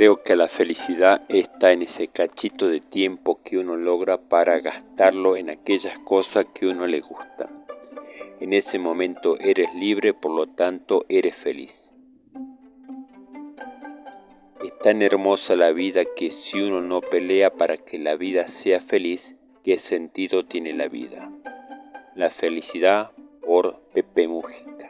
Creo que la felicidad está en ese cachito de tiempo que uno logra para gastarlo en aquellas cosas que uno le gusta. En ese momento eres libre, por lo tanto eres feliz. Es tan hermosa la vida que si uno no pelea para que la vida sea feliz, ¿qué sentido tiene la vida? La felicidad por Pepe Mujica.